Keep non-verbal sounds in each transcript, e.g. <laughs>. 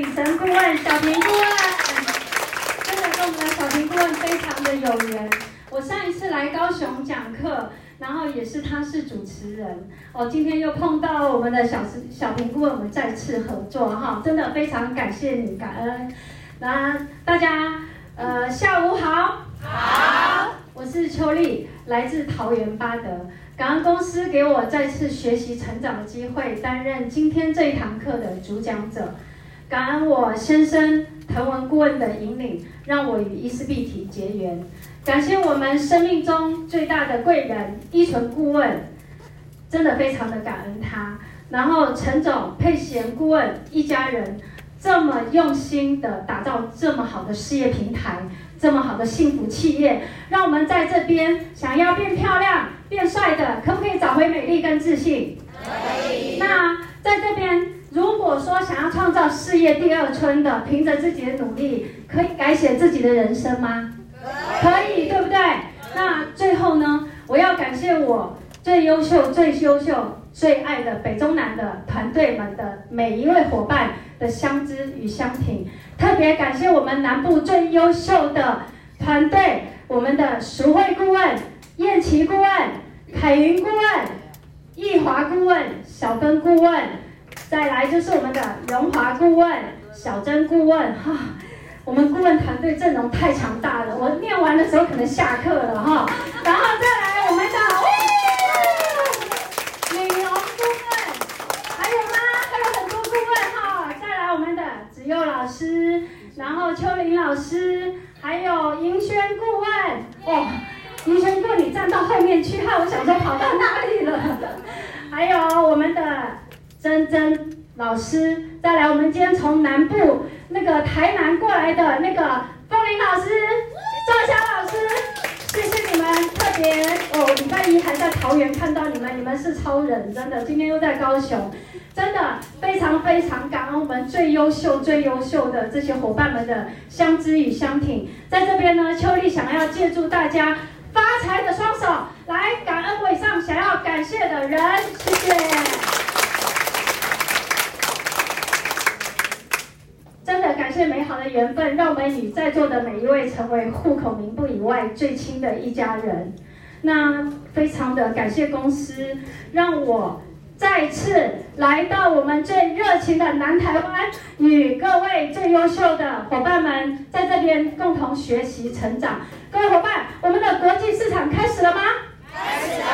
女神顾问、小平顾问，真的跟我们的小平顾问非常的有缘。我上一次来高雄讲课，然后也是他是主持人哦，今天又碰到我们的小小平顾问，我们再次合作哈，真的非常感谢你，感恩。那大家呃下午好，好，我是秋丽，来自桃园八德。感恩公司给我再次学习成长的机会，担任今天这一堂课的主讲者。感恩我先生腾文顾问的引领，让我与伊丝碧体结缘。感谢我们生命中最大的贵人依纯顾问，真的非常的感恩他。然后陈总、佩贤顾问一家人这么用心的打造这么好的事业平台。这么好的幸福企业，让我们在这边想要变漂亮、变帅的，可不可以找回美丽跟自信？可以。那在这边，如果说想要创造事业第二春的，凭着自己的努力，可以改写自己的人生吗？可以，对不对？那最后呢，我要感谢我最优秀、最优秀、最爱的北中南的团队们的每一位伙伴的相知与相挺。特别感谢我们南部最优秀的团队，我们的淑慧顾问、燕琪顾问、凯云顾问、易华顾问、小根顾问，再来就是我们的荣华顾问、小珍顾问。哈，我们顾问团队阵容太强大了，我念完的时候可能下课了哈再来我们的。佑老师，然后秋玲老师，还有银轩顾问，哦，银轩顾问你站到后面去，害我想说跑到哪里了？还有我们的珍珍老师，再来我们今天从南部那个台南过来的那个凤玲老师，赵霞老师，谢谢你们，特别哦，礼拜一还在桃园看到你们，你们是超人，真的，今天又在高雄。真的非常非常感恩我们最优秀、最优秀的这些伙伴们的相知与相挺。在这边呢，秋丽想要借助大家发财的双手来感恩伟上想要感谢的人，谢谢。真的感谢美好的缘分，让我们与在座的每一位成为户口名簿以外最亲的一家人。那非常的感谢公司，让我。再次来到我们最热情的南台湾，与各位最优秀的伙伴们在这边共同学习成长。各位伙伴，我们的国际市场开始了吗？开始了。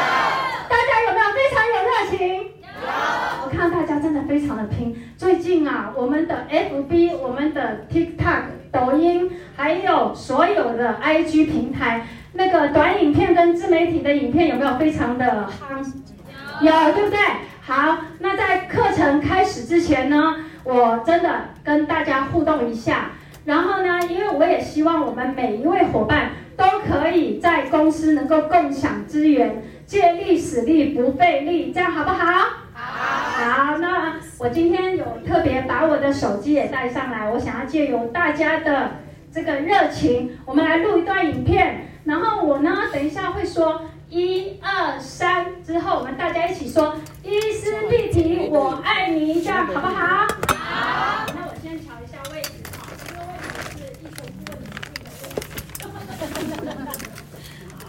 大家有没有非常有热情？有。我看大家真的非常的拼。最近啊，我们的 FB、我们的 TikTok、抖音，还有所有的 IG 平台，那个短影片跟自媒体的影片有没有非常的夯？有，有，对不对？好，那在课程开始之前呢，我真的跟大家互动一下。然后呢，因为我也希望我们每一位伙伴都可以在公司能够共享资源，借力使力不费力，这样好不好？好。好，那我今天有特别把我的手机也带上来，我想要借由大家的这个热情，我们来录一段影片。然后我呢，等一下会说。一二三之后，我们大家一起说“伊丝碧提，我爱你”，一下好不好？好。那我先瞧一下位置哈，这个位置是一纯顾问的位置。好。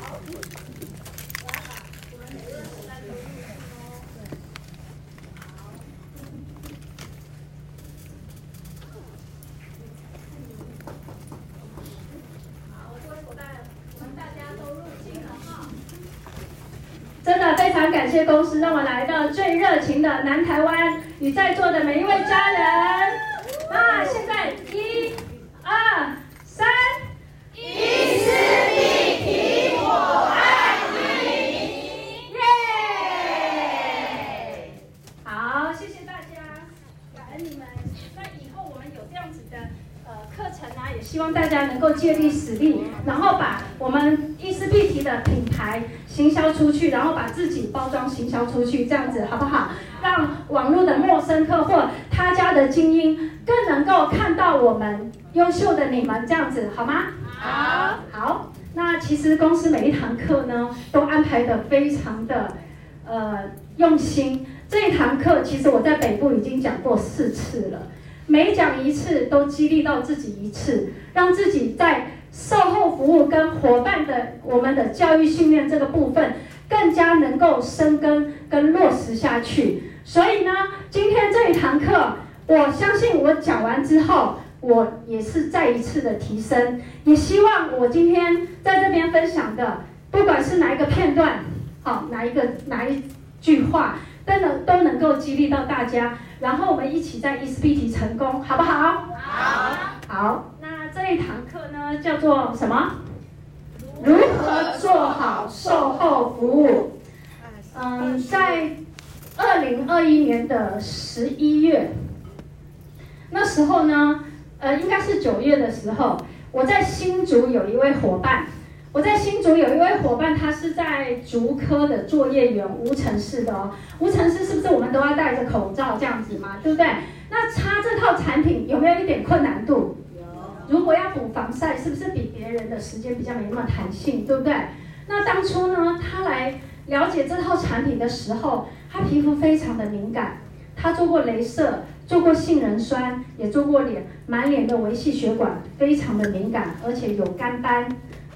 真的非常感谢公司让我来到最热情的南台湾，与在座的每一位家人。那现在一、二、三，伊丝碧媞，我爱你，耶！好，谢谢大家，感恩你们。那以后我们有这样子的呃课程啊，也希望大家能够借力使力，然后把我们伊丝碧媞的品牌。行销出去，然后把自己包装行销出去，这样子好不好？让网络的陌生客或他家的精英更能够看到我们优秀的你们，这样子好吗？好，好。那其实公司每一堂课呢，都安排的非常的呃用心。这一堂课其实我在北部已经讲过四次了。每讲一次都激励到自己一次，让自己在售后服务跟伙伴的我们的教育训练这个部分更加能够深耕跟落实下去。所以呢，今天这一堂课，我相信我讲完之后，我也是再一次的提升。也希望我今天在这边分享的，不管是哪一个片段，好，哪一个哪一句话，都能都能够激励到大家。然后我们一起在 ESPT 成功，好不好？好。好，那这一堂课呢，叫做什么？如何做好售后服务？嗯，在。二零二一年的十一月，那时候呢，呃，应该是九月的时候，我在新竹有一位伙伴，我在新竹有一位伙伴，他是在竹科的作业员，无尘室的哦。无尘室是不是我们都要戴着口罩这样子嘛？对不对？那擦这套产品有没有一点困难度？如果要补防晒，是不是比别人的时间比较没那么弹性？对不对？那当初呢，他来了解这套产品的时候。他皮肤非常的敏感，他做过镭射，做过杏仁酸，也做过脸，满脸的微细血管非常的敏感，而且有干斑、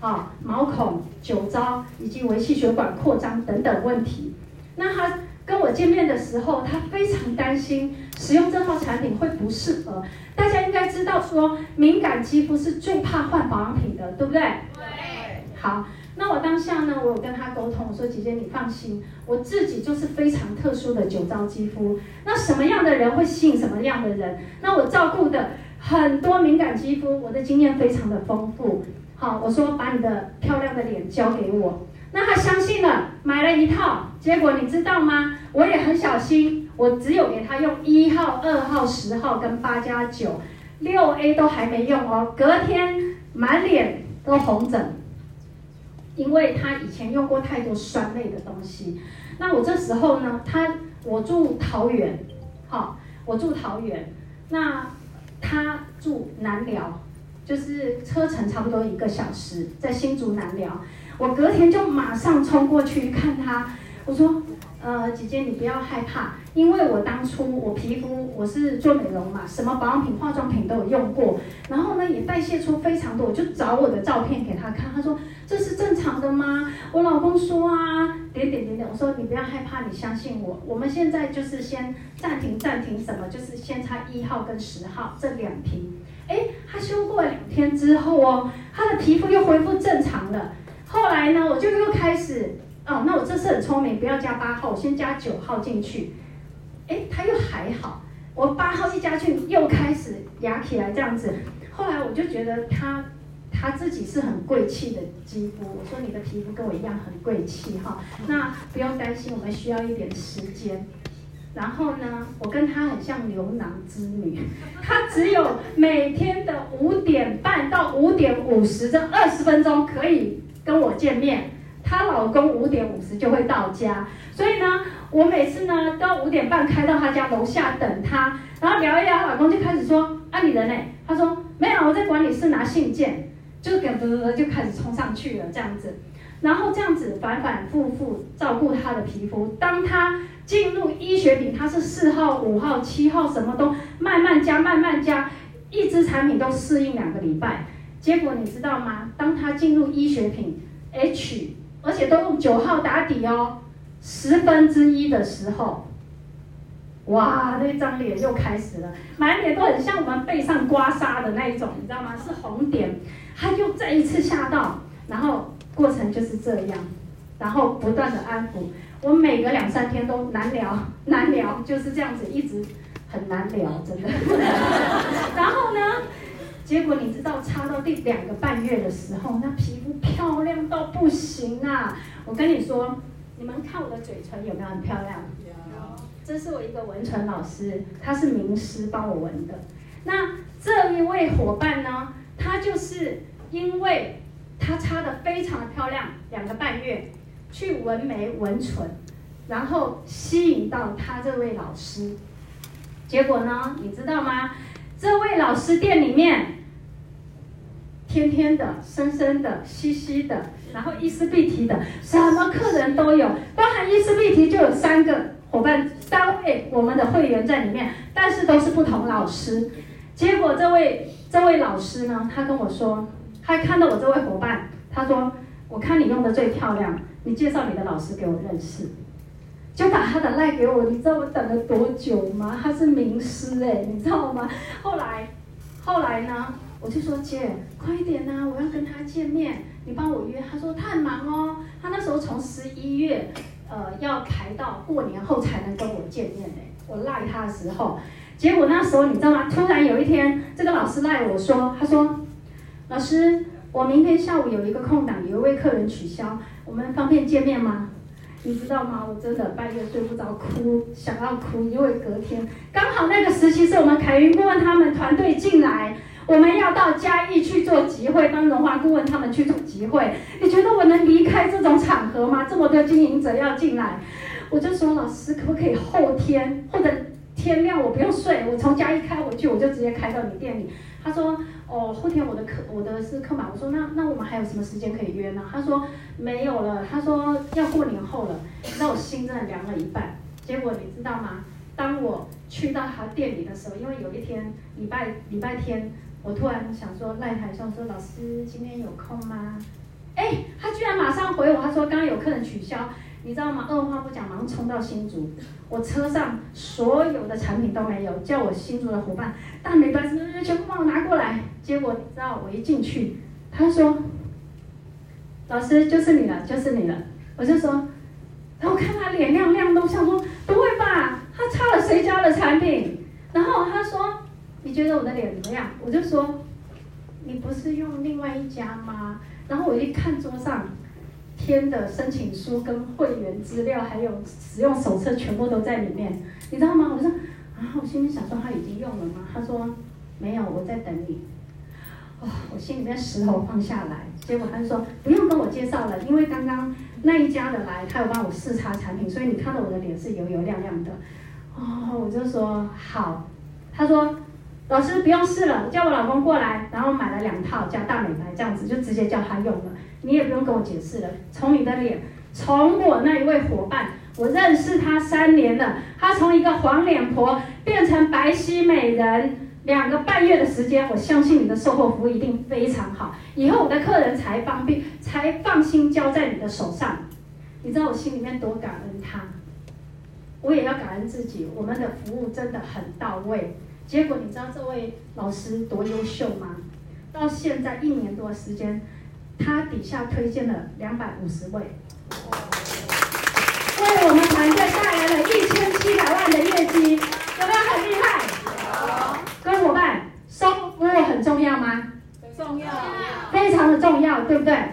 啊毛孔、酒糟以及微细血管扩张等等问题。那他跟我见面的时候，他非常担心使用这套产品会不适合。大家应该知道说，敏感肌肤是最怕换保养品的，对不对？对。好。那我当下呢，我有跟他沟通，我说姐姐你放心，我自己就是非常特殊的酒糟肌肤。那什么样的人会吸引什么样的人？那我照顾的很多敏感肌肤，我的经验非常的丰富。好，我说把你的漂亮的脸交给我。那他相信了，买了一套。结果你知道吗？我也很小心，我只有给他用一号、二号、十号跟八加九，六 A 都还没用哦。隔天满脸都红疹。因为他以前用过太多酸类的东西，那我这时候呢，他我住桃园，好，我住桃园，那他住南寮，就是车程差不多一个小时，在新竹南寮，我隔天就马上冲过去看他，我说。呃，姐姐你不要害怕，因为我当初我皮肤我是做美容嘛，什么保养品、化妆品都有用过，然后呢也代谢出非常多，我就找我的照片给他看，他说这是正常的吗？我老公说啊，点点点。点，我说你不要害怕，你相信我，我们现在就是先暂停暂停什么，就是先擦一号跟十号这两瓶，哎，他修过两天之后哦，他的皮肤又恢复正常了，后来呢，我就又开始。哦，那我这次很聪明，不要加八号，我先加九号进去。哎，他又还好。我八号一加去，又开始痒起来这样子。后来我就觉得他他自己是很贵气的肌肤。我说你的皮肤跟我一样很贵气哈。那不用担心，我们需要一点时间。然后呢，我跟他很像牛郎织女，他只有每天的五点半到五点五十这二十分钟可以跟我见面。她老公五点五十就会到家，所以呢，我每次呢都五点半开到她家楼下等她，然后聊一聊，老公就开始说：“啊，你人呢？”她说：“没有，我在管理室拿信件。”就给嘚嘚嘚就开始冲上去了这样子，然后这样子反反复复照顾她的皮肤。当她进入医学品，她是四号、五号、七号，什么都慢慢加，慢慢加，一支产品都适应两个礼拜。结果你知道吗？当她进入医学品 H。而且都用九号打底哦，十分之一的时候，哇，那张脸又开始了，满脸都很像我们背上刮痧的那一种，你知道吗？是红点，他又再一次吓到，然后过程就是这样，然后不断的安抚，我每隔两三天都难聊 <laughs> 难聊，就是这样子，一直很难聊，真的。<laughs> 然后呢？结果你知道，擦到第两个半月的时候，那皮肤漂亮到不行啊！我跟你说，你们看我的嘴唇有没有很漂亮？有。这是我一个纹唇老师，他是名师帮我纹的。那这一位伙伴呢，他就是因为他擦的非常的漂亮，两个半月去纹眉纹唇，然后吸引到他这位老师。结果呢，你知道吗？这位老师店里面。天天的、深深的、稀稀的，然后伊丝碧媞的，什么客人都有，包含伊丝碧媞就有三个伙伴三位我们的会员在里面，但是都是不同老师。结果这位这位老师呢，他跟我说，他看到我这位伙伴，他说：“我看你用的最漂亮，你介绍你的老师给我认识。”就把他的赖给我，你知道我等了多久吗？他是名师哎，你知道吗？后来后来呢，我就说姐，快点呐、我要跟他见面，你帮我约。他说他很忙哦，他那时候从十一月。呃，要排到过年后才能跟我见面呢。我赖他的时候，结果那时候你知道吗？突然有一天，这个老师赖我说，他说：“老师，我明天下午有一个空档，有一位客人取消，我们方便见面吗？”你知道吗？我真的半夜睡不着，哭，想要哭，因为隔天刚好那个时期是我们凯云顾问他们团队进来。我们要到嘉义去做集会，帮荣华顾问他们去做集会。你觉得我能离开这种场合吗？这么多经营者要进来，我就说老师可不可以后天或者天亮我不用睡，我从嘉义开回去，我就直接开到你店里。他说哦，后天我的课我的是课满。我说那那我们还有什么时间可以约呢？他说没有了。他说要过年后了。那我心真的凉了一半。结果你知道吗？当我去到他店里的时候，因为有一天礼拜礼拜天。我突然想说，赖台上说，老师今天有空吗？哎，他居然马上回我，他说刚刚有客人取消，你知道吗？二话不讲，马上冲到新竹，我车上所有的产品都没有，叫我新竹的伙伴，大美白丝全部帮我拿过来。结果你知道，我一进去，他说，老师就是你了，就是你了。我就说，然后看他脸亮亮的，我想说不会吧，他插了谁家的产品？然后他说。你觉得我的脸怎么样？我就说，你不是用另外一家吗？然后我一看桌上填的申请书跟会员资料，还有使用手册，全部都在里面，你知道吗？我就说啊，我心里想说他已经用了吗？他说没有，我在等你。哦，我心里面石头放下来。结果他就说不用跟我介绍了，因为刚刚那一家的来，他有帮我试擦产品，所以你看到我的脸是油油亮亮的。哦，我就说好。他说。老师不用试了，叫我老公过来，然后买了两套加大美白，这样子就直接叫他用了。你也不用跟我解释了，从你的脸，从我那一位伙伴，我认识他三年了，他从一个黄脸婆变成白皙美人，两个半月的时间，我相信你的售后服务一定非常好，以后我的客人才方便，才放心交在你的手上。你知道我心里面多感恩他，我也要感恩自己，我们的服务真的很到位。结果你知道这位老师多优秀吗？到现在一年多的时间，他底下推荐了两百五十位，为我们团队带来了一千七百万的业绩，有没有很厉害？好，各位伙伴，售后服务很重要吗？重要，非常的重要，对不对？对。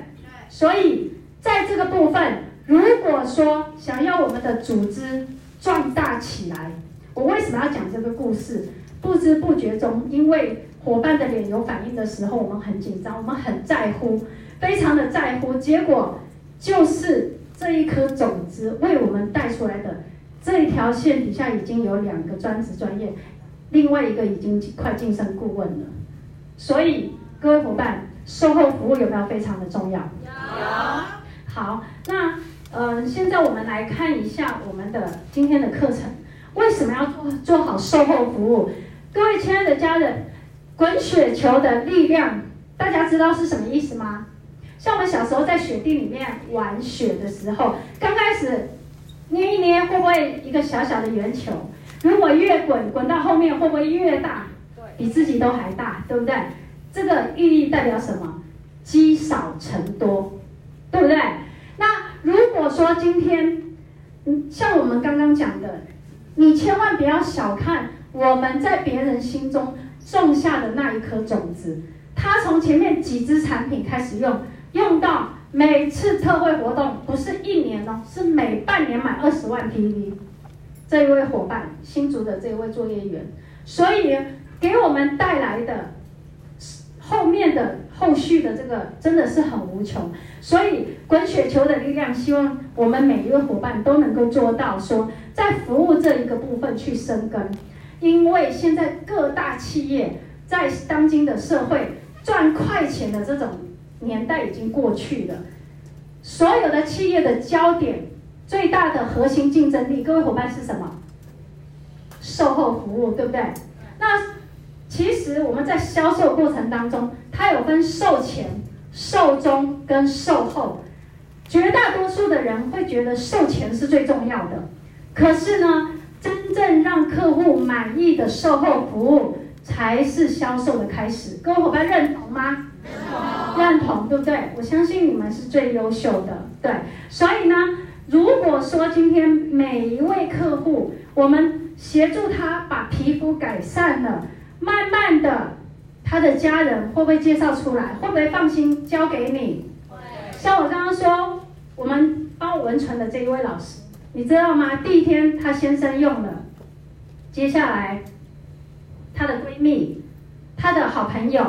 所以在这个部分，如果说想要我们的组织壮大起来，我为什么要讲这个故事？不知不觉中，因为伙伴的脸有反应的时候，我们很紧张，我们很在乎，非常的在乎。结果就是这一颗种子为我们带出来的这一条线底下已经有两个专职专业，另外一个已经快晋升顾问了。所以各位伙伴，售后服务有没有非常的重要？有。好，那呃，现在我们来看一下我们的今天的课程，为什么要做做好售后服务？各位亲爱的家人，滚雪球的力量，大家知道是什么意思吗？像我们小时候在雪地里面玩雪的时候，刚开始捏一捏，会不会一个小小的圆球？如果越滚，滚到后面会不会越大？比自己都还大，对不对？这个寓意代表什么？积少成多，对不对？那如果说今天，嗯，像我们刚刚讲的，你千万不要小看。我们在别人心中种下的那一颗种子，他从前面几支产品开始用，用到每次特惠活动，不是一年哦，是每半年买二十万 PV。这一位伙伴，新竹的这一位作业员，所以给我们带来的后面的后续的这个真的是很无穷。所以滚雪球的力量，希望我们每一位伙伴都能够做到，说在服务这一个部分去生根。因为现在各大企业在当今的社会赚快钱的这种年代已经过去了，所有的企业的焦点最大的核心竞争力，各位伙伴是什么？售后服务，对不对？那其实我们在销售过程当中，它有分售前、售中跟售后。绝大多数的人会觉得售前是最重要的，可是呢，真正让客户满意的售后服务才是销售的开始。各位伙伴认同吗？认同，对不对？我相信你们是最优秀的，对。所以呢，如果说今天每一位客户，我们协助他把皮肤改善了，慢慢的，他的家人会不会介绍出来？会不会放心交给你？像我刚刚说，我们帮我纹唇的这一位老师，你知道吗？第一天他先生用了，接下来她的闺蜜、她的好朋友，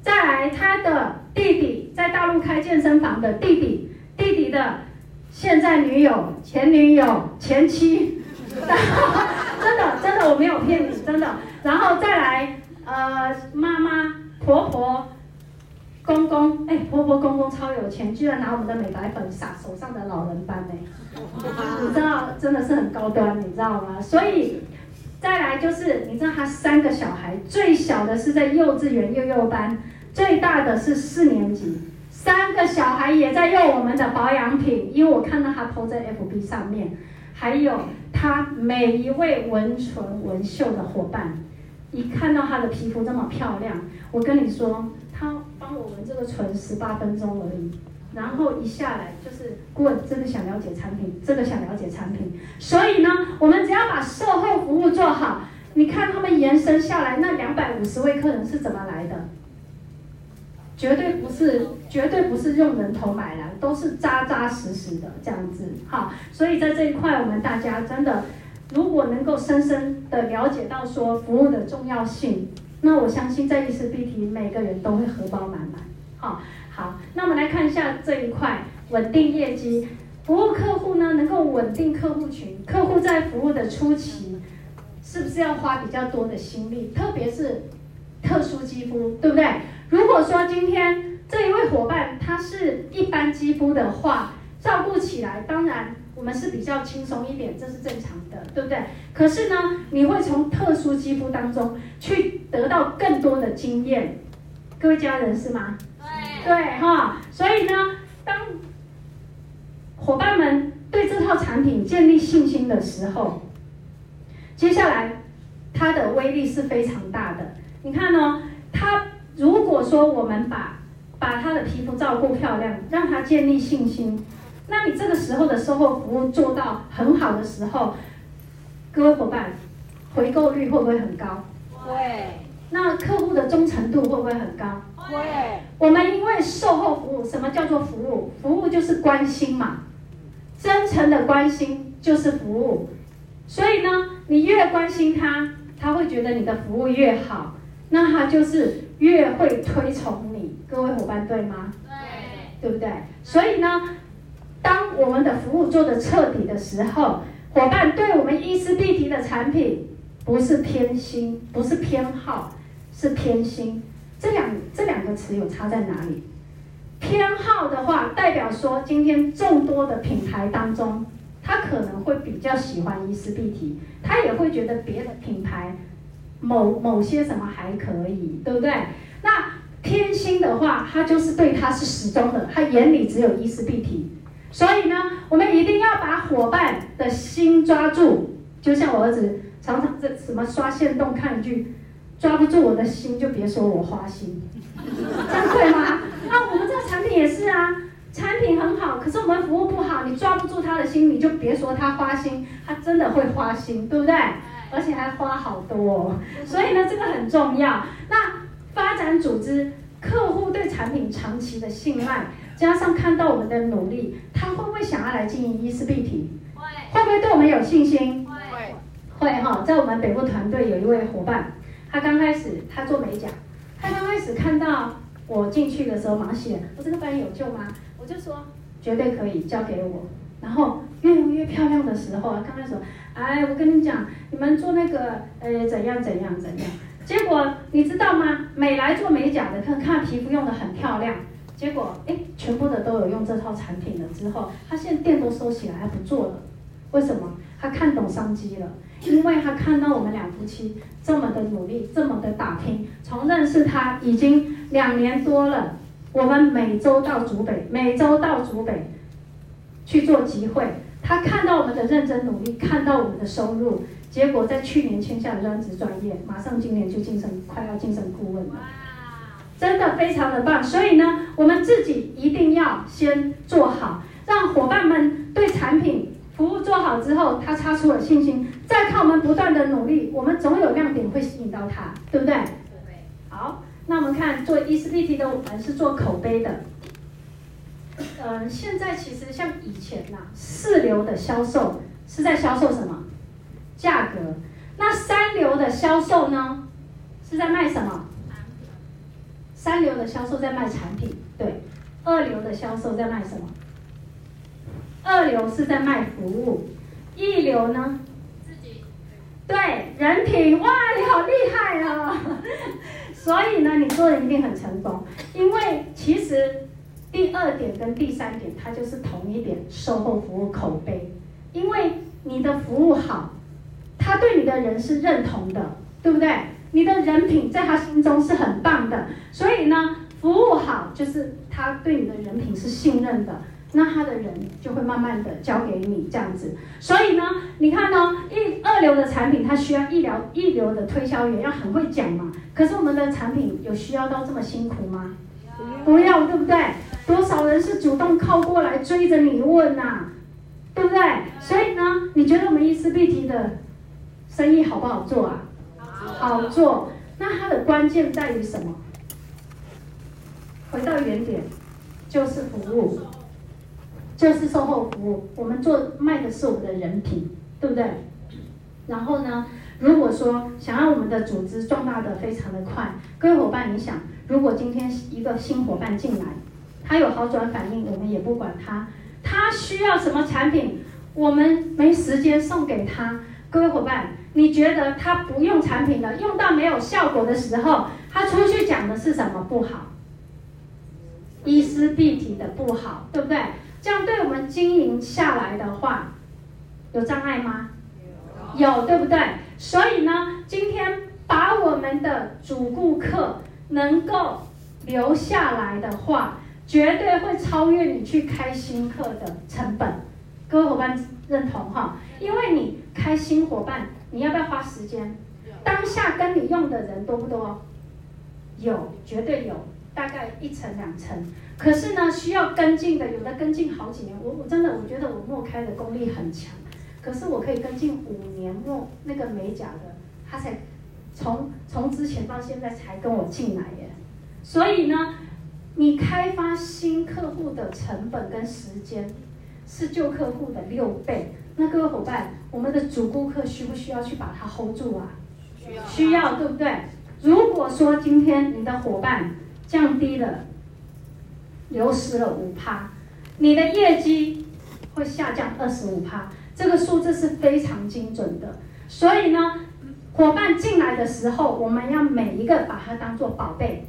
再来她的弟弟，在大陆开健身房的弟弟，弟弟的现在女友、前女友、前妻，<laughs> 真的真的我没有骗你，真的。然后再来呃妈妈、婆婆。公公，哎，婆婆公公超有钱，居然拿我们的美白粉撒手上的老人斑呢，你知道，真的是很高端，你知道吗？所以再来就是，你知道他三个小孩，最小的是在幼稚园幼幼班，最大的是四年级，三个小孩也在用我们的保养品，因为我看到他 po 在 FB 上面，还有他每一位纹唇纹绣的伙伴，一看到他的皮肤这么漂亮，我跟你说，他。帮我们这个唇十八分钟而已，然后一下来就是顾问，真的想了解产品，真的想了解产品，所以呢，我们只要把售后服务做好，你看他们延伸下来那两百五十位客人是怎么来的？绝对不是，绝对不是用人头买来，都是扎扎实实的这样子。好，所以在这一块，我们大家真的，如果能够深深的了解到说服务的重要性。那我相信在伊丝碧媞，每个人都会荷包满满。好，好，那我们来看一下这一块稳定业绩，服务客户呢，能够稳定客户群。客户在服务的初期，是不是要花比较多的心力？特别是特殊肌肤，对不对？如果说今天这一位伙伴他是一般肌肤的话，照顾起来当然。我们是比较轻松一点，这是正常的，对不对？可是呢，你会从特殊肌肤当中去得到更多的经验，各位家人是吗？对，哈。所以呢，当伙伴们对这套产品建立信心的时候，接下来它的威力是非常大的。你看哦，它如果说我们把把它的皮肤照顾漂亮，让它建立信心。那你这个时候的售后服务做到很好的时候，各位伙伴，回购率会不会很高？会。那客户的忠诚度会不会很高？会。我们因为售后服务，什么叫做服务？服务就是关心嘛，真诚的关心就是服务。所以呢，你越关心他，他会觉得你的服务越好，那他就是越会推崇你。各位伙伴，对吗？对。对不对？所以呢。当我们的服务做得彻底的时候，伙伴对我们伊丝碧媞的产品不是偏心，不是偏好，是偏心。这两这两个词有差在哪里？偏好的话，代表说今天众多的品牌当中，他可能会比较喜欢伊丝碧媞，他也会觉得别的品牌某某些什么还可以，对不对？那偏心的话，他就是对他是始终的，他眼里只有伊丝碧媞。所以呢，我们一定要把伙伴的心抓住，就像我儿子常常这什么刷线动看一句，抓不住我的心就别说我花心，这样对吗？那我们这个产品也是啊，产品很好，可是我们服务不好，你抓不住他的心，你就别说他花心，他真的会花心，对不对？而且还花好多哦。所以呢，这个很重要。那发展组织，客户对产品长期的信赖。加上看到我们的努力，他会不会想要来经营伊丝碧媞？会。会不会对我们有信心？会。会哈，在我们北部团队有一位伙伴，他刚开始他做美甲，他刚开始看到我进去的时候，马写，我这个班有救吗？我就说绝对可以，交给我。然后越用越漂亮的时候，刚开始说，哎，我跟你讲，你们做那个呃怎样怎样怎样，结果你知道吗？美来做美甲的，看看皮肤用的很漂亮。结果哎，全部的都有用这套产品了之后，他现在店都收起来，还不做了，为什么？他看懂商机了，因为他看到我们两夫妻这么的努力，这么的打拼，从认识他已经两年多了，我们每周到竹北，每周到竹北去做集会，他看到我们的认真努力，看到我们的收入，结果在去年签下了专职专业，马上今年就晋升，快要晋升顾问了，真的非常的棒。所以呢，我们自己一定要先做好，让伙伴们对产品。服务做好之后，他擦出了信心，再靠我们不断的努力，我们总有亮点会吸引到他，对不对？对。好，那我们看做 ESBT 的，我们是做口碑的。嗯，现在其实像以前呐、啊，四流的销售是在销售什么？价格。那三流的销售呢，是在卖什么？三流的销售在卖产品，对。二流的销售在卖什么？二流是在卖服务，一流呢？自己对人品哇，你好厉害啊！<laughs> 所以呢，你做的一定很成功，因为其实第二点跟第三点它就是同一点，售后服务口碑。因为你的服务好，他对你的人是认同的，对不对？你的人品在他心中是很棒的，所以呢，服务好就是他对你的人品是信任的。那他的人就会慢慢的交给你这样子，所以呢，你看呢，一二流的产品，它需要一流一流的推销员要很会讲嘛。可是我们的产品有需要到这么辛苦吗？不要，对不对？多少人是主动靠过来追着你问呐、啊，对不对？所以呢，你觉得我们 ESBT 的生意好不好做啊？好做。那它的关键在于什么？回到原点，就是服务。就是售后服务，我们做卖的是我们的人品，对不对？然后呢，如果说想让我们的组织壮大的非常的快，各位伙伴，你想，如果今天一个新伙伴进来，他有好转反应，我们也不管他，他需要什么产品，我们没时间送给他。各位伙伴，你觉得他不用产品了，用到没有效果的时候，他出去讲的是什么不好？伊丝碧媞的不好，对不对？这样对我们经营下来的话，有障碍吗？有，有，对不对？所以呢，今天把我们的主顾客能够留下来的话，绝对会超越你去开新客的成本。各位伙伴认同哈？因为你开新伙伴，你要不要花时间？当下跟你用的人多不多？有，绝对有，大概一层两层。可是呢，需要跟进的，有的跟进好几年。我我真的我觉得我默开的功力很强，可是我可以跟进五年默那个美甲的，他才从从之前到现在才跟我进来耶。所以呢，你开发新客户的成本跟时间是旧客户的六倍。那各位伙伴，我们的主顾客需不需要去把它 hold 住啊？需要，需要，对不对？如果说今天你的伙伴降低了。流失了五趴，你的业绩会下降二十五趴，这个数字是非常精准的。所以呢，伙伴进来的时候，我们要每一个把它当做宝贝，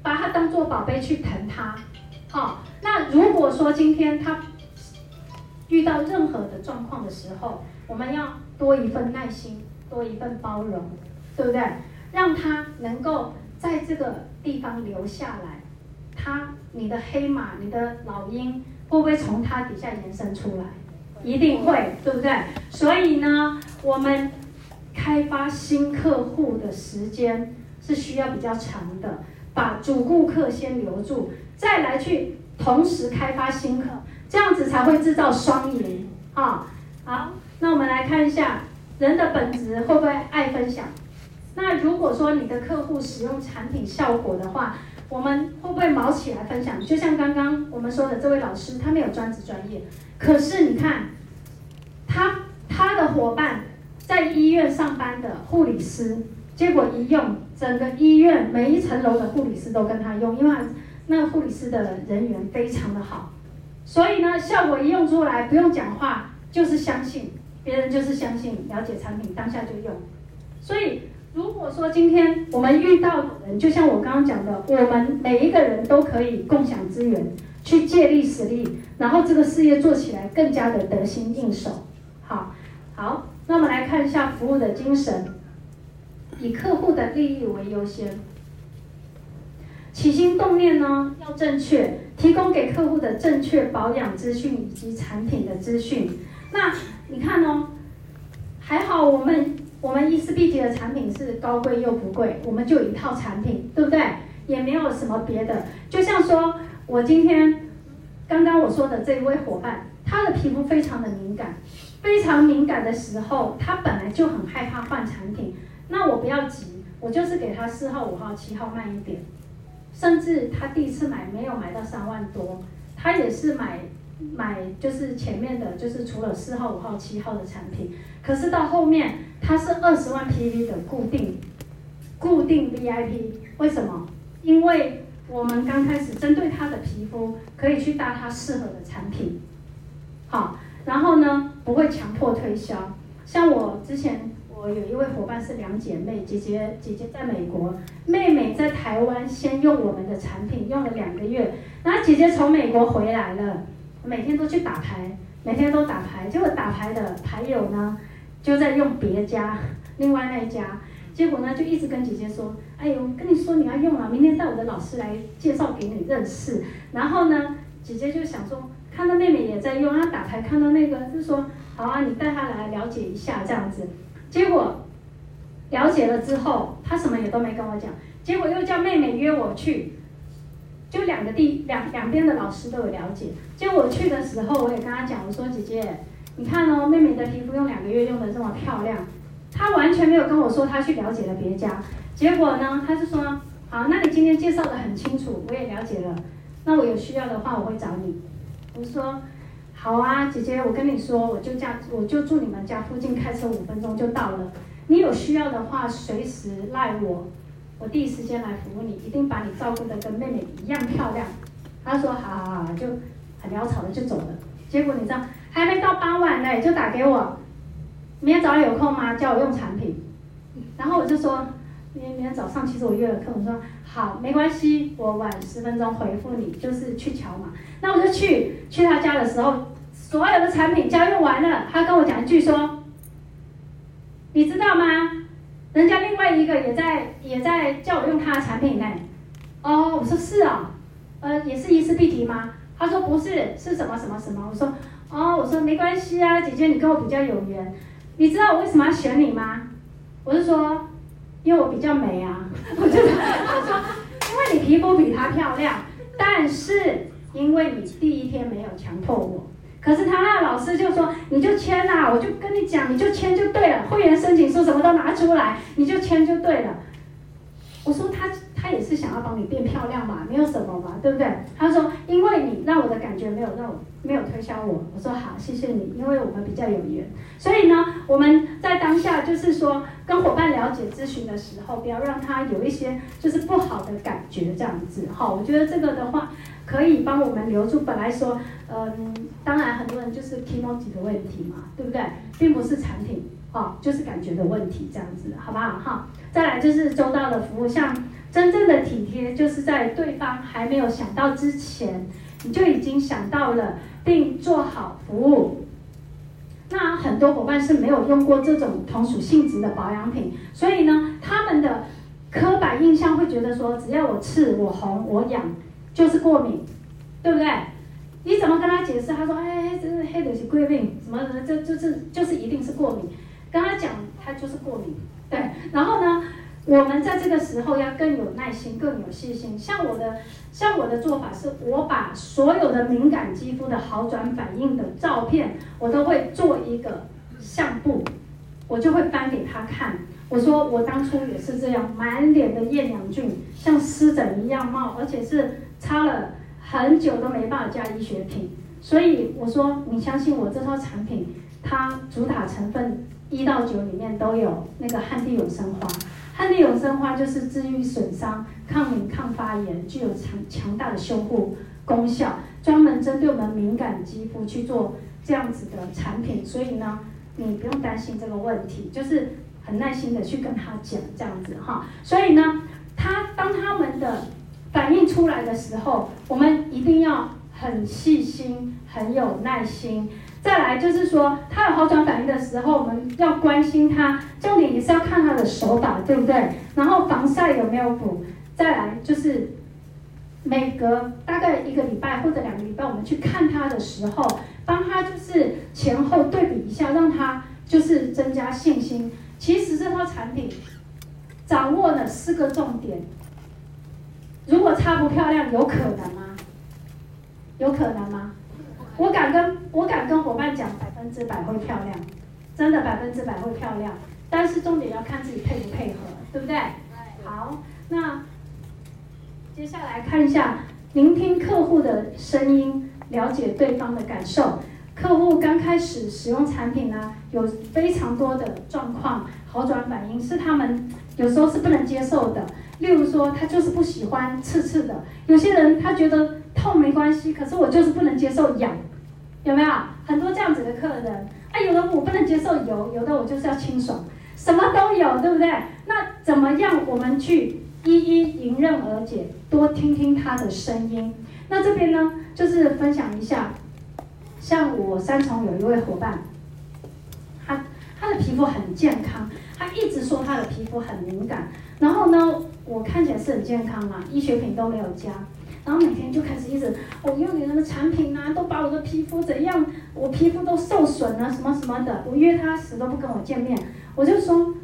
把它当做宝贝去疼它。好，那如果说今天他遇到任何的状况的时候，我们要多一份耐心，多一份包容，对不对？让他能够在这个地方留下来。他，你的黑马，你的老鹰会不会从他底下延伸出来？一定会，对不对？所以呢，我们开发新客户的时间是需要比较长的，把主顾客先留住，再来去同时开发新客，这样子才会制造双赢啊！好，那我们来看一下人的本质会不会爱分享？那如果说你的客户使用产品效果的话，我们会不会毛起来分享？就像刚刚我们说的，这位老师他没有专职专业，可是你看，他他的伙伴在医院上班的护理师，结果一用，整个医院每一层楼的护理师都跟他用，因为那护理师的人缘非常的好，所以呢，效果一用出来，不用讲话，就是相信别人，就是相信了解产品，当下就用，所以如果说今天我们遇到的人，就像我刚刚讲的，我们每一个人都可以共享资源，去借力使力，然后这个事业做起来更加的得心应手。好，好，那我们来看一下服务的精神，以客户的利益为优先，起心动念呢要正确，提供给客户的正确保养资讯以及产品的资讯。那你看哦。还好，我们我们伊思碧媞的产品是高贵又不贵，我们就一套产品，对不对？也没有什么别的。就像说，我今天刚刚我说的这一位伙伴，他的皮肤非常的敏感，非常敏感的时候，他本来就很害怕换产品。那我不要急，我就是给他四号、五号、七号慢一点，甚至他第一次买没有买到三万多，他也是买。买就是前面的，就是除了四号、五号、七号的产品，可是到后面它是二十万 PV 的固定，固定 VIP，为什么？因为我们刚开始针对他的皮肤，可以去搭他适合的产品，好，然后呢不会强迫推销。像我之前，我有一位伙伴是两姐妹，姐姐姐姐在美国，妹妹在台湾先用我们的产品用了两个月，然后姐姐从美国回来了。每天都去打牌，每天都打牌，结果打牌的牌友呢，就在用别家，另外那一家，结果呢就一直跟姐姐说，哎呦，跟你说你要用了，明天带我的老师来介绍给你认识。然后呢，姐姐就想说，看到妹妹也在用，她打牌看到那个，就说，好啊，你带她来了解一下这样子。结果了解了之后，她什么也都没跟我讲，结果又叫妹妹约我去。就两个地两两边的老师都有了解。结果我去的时候，我也跟她讲，我说姐姐，你看哦，妹妹的皮肤用两个月用的这么漂亮，她完全没有跟我说她去了解了别家。结果呢，她就说，好，那你今天介绍的很清楚，我也了解了。那我有需要的话，我会找你。我说，好啊，姐姐，我跟你说，我就家我就住你们家附近，开车五分钟就到了。你有需要的话，随时赖我。我第一时间来服务你，一定把你照顾的跟妹妹一样漂亮。他说好好好，就很潦草的就走了。结果你知道，还没到傍晚呢，就打给我，明天早上有空吗？叫我用产品。然后我就说，明明天早上其实我约了课，我说好，没关系，我晚十分钟回复你，就是去瞧嘛。那我就去去他家的时候，所有的产品交用完了，他跟我讲一句说，你知道吗？人家另外一个也在也在叫我用他的产品呢，哦，我说是啊、哦，呃，也是伊思碧媞吗？他说不是，是什么什么什么？我说哦，我说没关系啊，姐姐你跟我比较有缘，你知道我为什么要选你吗？我是说，因为我比较美啊，<laughs> 我就我说，因为你皮肤比她漂亮，但是因为你第一天没有强迫我。可是他那老师就说，你就签呐，我就跟你讲，你就签就对了，会员申请书什么都拿出来，你就签就对了。我说他他也是想要帮你变漂亮嘛，没有什么嘛，对不对？他说因为你让我的感觉没有让我没有推销我，我说好，谢谢你，因为我们比较有缘。所以呢，我们在当下就是说跟伙伴了解咨询的时候，不要让他有一些就是不好的感觉这样子。好，我觉得这个的话。可以帮我们留住。本来说，嗯，当然很多人就是情绪的问题嘛，对不对？并不是产品，哦，就是感觉的问题，这样子，好不好？哈，再来就是周到的服务，像真正的体贴，就是在对方还没有想到之前，你就已经想到了，并做好服务。那很多伙伴是没有用过这种同属性质的保养品，所以呢，他们的刻板印象会觉得说，只要我刺、我红、我痒。就是过敏，对不对？你怎么跟他解释？他说：“哎，这是黑的是过敏，什么什么，这就是就是一定是过敏。”跟他讲，他就是过敏。对，然后呢，我们在这个时候要更有耐心，更有细心。像我的，像我的做法是，我把所有的敏感肌肤的好转反应的照片，我都会做一个相簿，我就会翻给他看。我说我当初也是这样，满脸的厌氧菌，像湿疹一样冒，而且是。擦了很久都没办法加医学品，所以我说你相信我这套产品，它主打成分一到九里面都有那个汉地永生花，安利永生花就是治愈损伤、抗敏、抗发炎，具有强强大的修护功效，专门针对我们敏感肌肤去做这样子的产品，所以呢，你不用担心这个问题，就是很耐心的去跟他讲这样子哈。所以呢，他当他们的反应出来的时候，我们一定要很细心，很有耐心。再来就是说，他有好转反应的时候，我们要关心他，重点也是要看他的手法，对不对？然后防晒有没有补？再来就是每隔大概一个礼拜或者两个礼拜，我们去看他的时候，帮他就是前后对比一下，让他就是增加信心。其实这套产品掌握了四个重点，如果擦不漂亮，有可能吗？有可能吗？我敢跟我敢跟伙伴讲，百分之百会漂亮，真的百分之百会漂亮。但是重点要看自己配不配合，对不对？好，那接下来看一下，聆听客户的声音，了解对方的感受。客户刚开始使用产品呢，有非常多的状况，好转反应是他们有时候是不能接受的。例如说，他就是不喜欢刺刺的。有些人他觉得痛没关系，可是我就是不能接受痒，有没有？很多这样子的客人。啊，有的我不能接受油，有的我就是要清爽，什么都有，对不对？那怎么样？我们去一一迎刃而解，多听听他的声音。那这边呢，就是分享一下，像我三重有一位伙伴，他他的皮肤很健康，他一直说他的皮肤很敏感。然后呢，我看起来是很健康嘛，医学品都没有加，然后每天就开始一直，我、用你们的产品啊，都把我的皮肤怎样，我皮肤都受损了，什么什么的。我约他死都不跟我见面，我就说，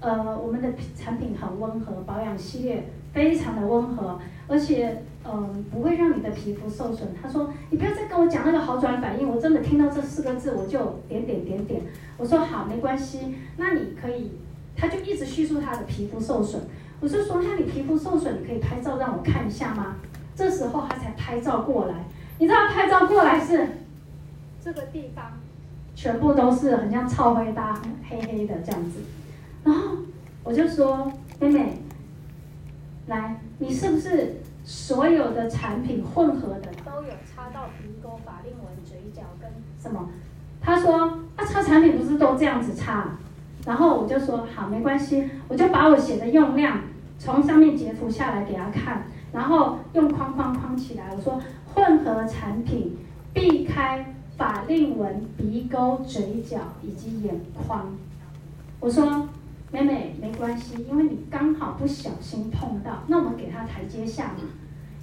呃，我们的产品很温和，保养系列非常的温和，而且嗯、不会让你的皮肤受损。他说，你不要再跟我讲那个好转反应，我真的听到这四个字我就点点点点。我说好，没关系，那你可以。他就一直叙述他的皮肤受损，我就说：“那你皮肤受损，你可以拍照让我看一下吗？”这时候他才拍照过来。你知道拍照过来是这个地方，全部都是很像超灰搭，黑黑的这样子。然后我就说：“妹妹，来，你是不是所有的产品混合的都有擦到鼻沟、法令纹、嘴角跟什么？”他说：“啊，擦产品不是都这样子擦？”然后我就说好，没关系，我就把我写的用量从上面截图下来给他看，然后用框框框起来。我说混合产品避开法令纹、鼻沟、嘴角以及眼眶。我说妹妹没关系，因为你刚好不小心碰到，那我们给他台阶下嘛。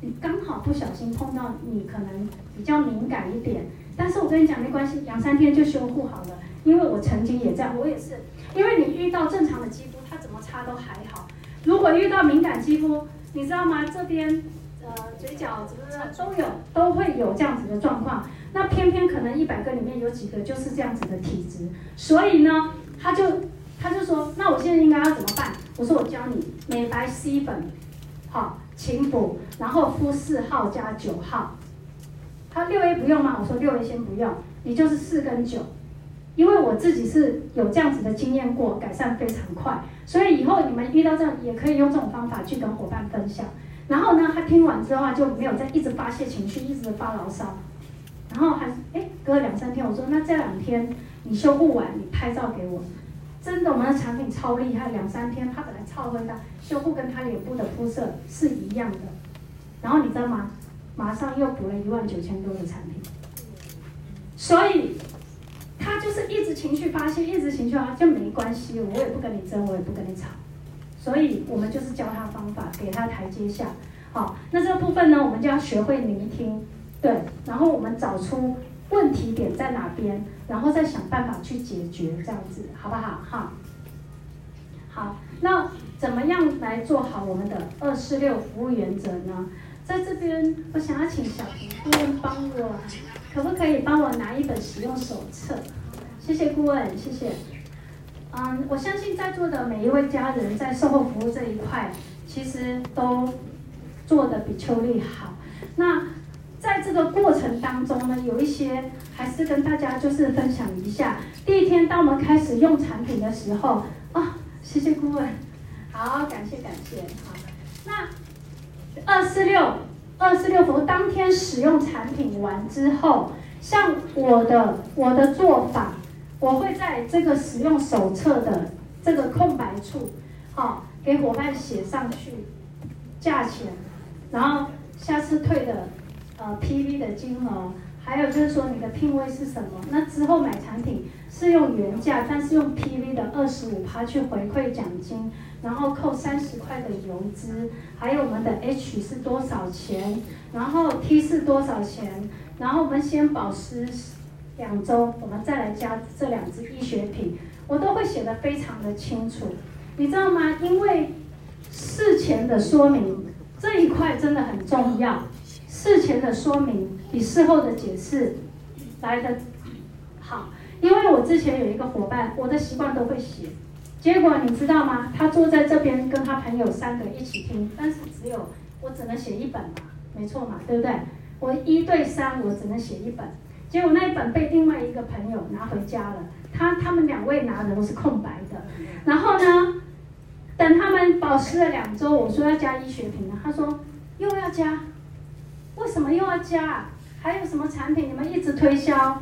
你刚好不小心碰到，你可能比较敏感一点，但是我跟你讲没关系，两三天就修复好了。因为我曾经也这样，我也是。因为你遇到正常的肌肤，它怎么擦都还好。如果遇到敏感肌肤，你知道吗？这边呃嘴角怎么都有，都会有这样子的状况。那偏偏可能一百个里面有几个就是这样子的体质，所以呢，他就他就说，那我现在应该要怎么办？我说我教你美白 C 粉，好，轻补，然后敷四号加九号。他六 A 不用吗？我说六 A 先不用，你就是四跟九。因为我自己是有这样子的经验过，改善非常快，所以以后你们遇到这样也可以用这种方法去跟伙伴分享。然后呢，他听完之后就没有再一直发泄情绪，一直发牢骚。然后还哎，隔了两三天，我说那这两天你修复完，你拍照给我。真的，我们的产品超厉害，两三天他本来超会的，修复跟他脸部的肤色是一样的。然后你知道吗？马上又补了一万九千多的产品。所以。他就是一直情绪发泄，一直情绪发泄就没关系，我也不跟你争，我也不跟你吵，所以我们就是教他方法，给他台阶下。好，那这个部分呢，我们就要学会聆听，对，然后我们找出问题点在哪边，然后再想办法去解决，这样子好不好？哈，好，那怎么样来做好我们的二四六服务原则呢？在这边，我想要请小平顾问帮我。可不可以帮我拿一本使用手册？谢谢顾问，谢谢。嗯，我相信在座的每一位家人在售后服务这一块，其实都做得比邱丽好。那在这个过程当中呢，有一些还是跟大家就是分享一下。第一天当我们开始用产品的时候，啊，谢谢顾问，好，感谢感谢。好，那二四六。二四六服当天使用产品完之后，像我的我的做法，我会在这个使用手册的这个空白处，好，给伙伴写上去价钱，然后下次退的呃 PV 的金额，还有就是说你的聘位是什么？那之后买产品是用原价，但是用 PV 的二十五趴去回馈奖金，然后扣三十块的邮资，还有我们的 H 是多少钱？然后 T 是多少钱？然后我们先保湿两周，我们再来加这两支医学品。我都会写得非常的清楚，你知道吗？因为事前的说明这一块真的很重要，事前的说明比事后的解释来的。因为我之前有一个伙伴，我的习惯都会写，结果你知道吗？他坐在这边跟他朋友三个一起听，但是只有我只能写一本嘛，没错嘛，对不对？我一对三，我只能写一本，结果那一本被另外一个朋友拿回家了。他他们两位拿的都是空白的，然后呢，等他们保持了两周，我说要加医学品了，他说又要加，为什么又要加？还有什么产品你们一直推销？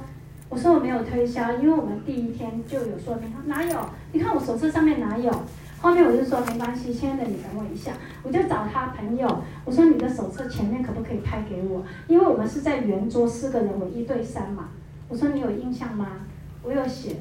我说我没有推销，因为我们第一天就有说明，哪有？你看我手册上面哪有？后面我就说没关系，亲爱的你等我一下，我就找他朋友，我说你的手册前面可不可以拍给我？因为我们是在圆桌四个人，我一对三嘛，我说你有印象吗？我有写，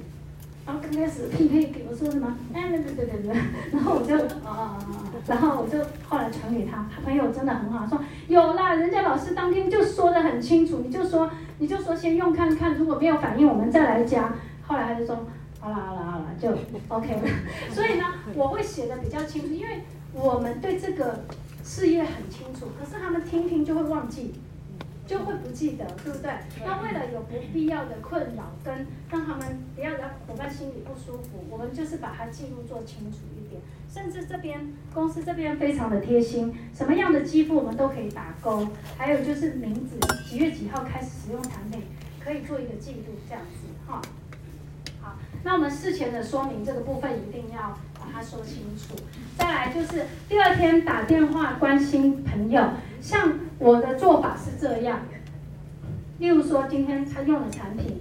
然后刚开始匹配给我说什么？哎，对对对对对，<laughs> 然后我就啊，然后我就后来传给他，他朋友真的很好，说有啦，人家老师当天就说的很清楚，你就说你就说先用看看，如果没有反应，我们再来加。后来他就说好了好了好了，就 OK 了。<laughs> 所以呢，我会写的比较清楚，因为我们对这个事业很清楚，可是他们听听就会忘记。就会不记得，对不对？那为了有不必要的困扰，跟让他们不要让伙伴心里不舒服，我们就是把它记录做清楚一点。甚至这边公司这边非常的贴心，什么样的肌肤我们都可以打勾，还有就是名字几月几号开始使用产品，可以做一个记录，这样子哈。好，那我们事前的说明这个部分一定要把它说清楚。再来就是第二天打电话关心朋友，像。我的做法是这样，例如说今天他用了产品，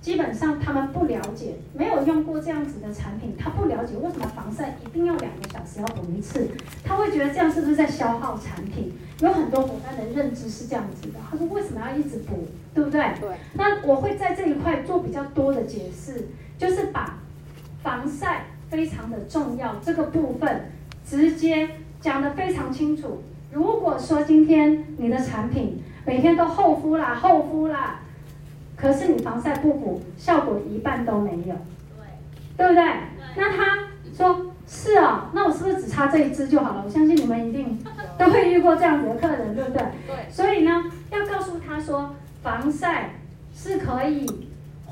基本上他们不了解，没有用过这样子的产品，他不了解为什么防晒一定要两个小时要补一次，他会觉得这样是不是在消耗产品？有很多伙伴的认知是这样子的，他说为什么要一直补，对不对？对。那我会在这一块做比较多的解释，就是把防晒非常的重要这个部分直接讲得非常清楚。如果说今天你的产品每天都厚敷啦、厚敷啦，可是你防晒不补，效果一半都没有，对，对不对？对，那他说是哦，那我是不是只擦这一支就好了？我相信你们一定 <laughs> 都会遇过这样子的客人，对不对？对。所以呢，要告诉他说，防晒是可以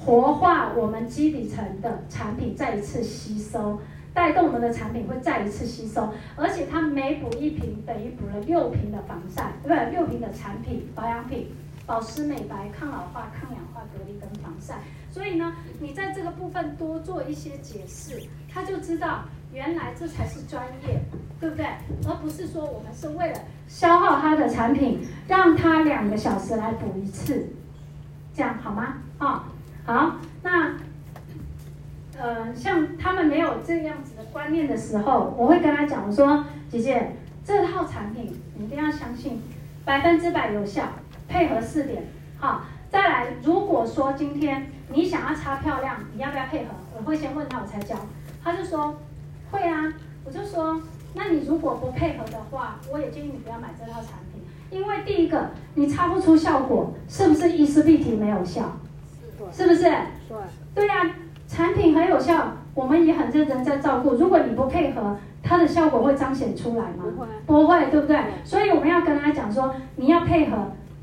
活化我们基底层的产品，再一次吸收。带动我们的产品会再一次吸收，而且它每补一瓶等于补了六瓶的防晒，对不对？六瓶的产品保养品，保湿美白、抗老化、抗氧化、隔离跟防晒。所以呢，你在这个部分多做一些解释，他就知道原来这才是专业，对不对？而不是说我们是为了消耗他的产品，让他两个小时来补一次，这样好吗？哦，好，那。呃，像他们没有这样子的观念的时候，我会跟他讲，我说姐姐，这套产品你一定要相信，百分之百有效，配合四点，好，再来，如果说今天你想要擦漂亮，你要不要配合？我会先问他，我才教。他就说会啊，我就说，那你如果不配合的话，我也建议你不要买这套产品，因为第一个你擦不出效果，是不是伊丝碧媞没有效？是不是？对，对呀。产品很有效，我们也很认真在照顾。如果你不配合，它的效果会彰显出来吗？不会，不会，对不对？所以我们要跟他讲说，你要配合，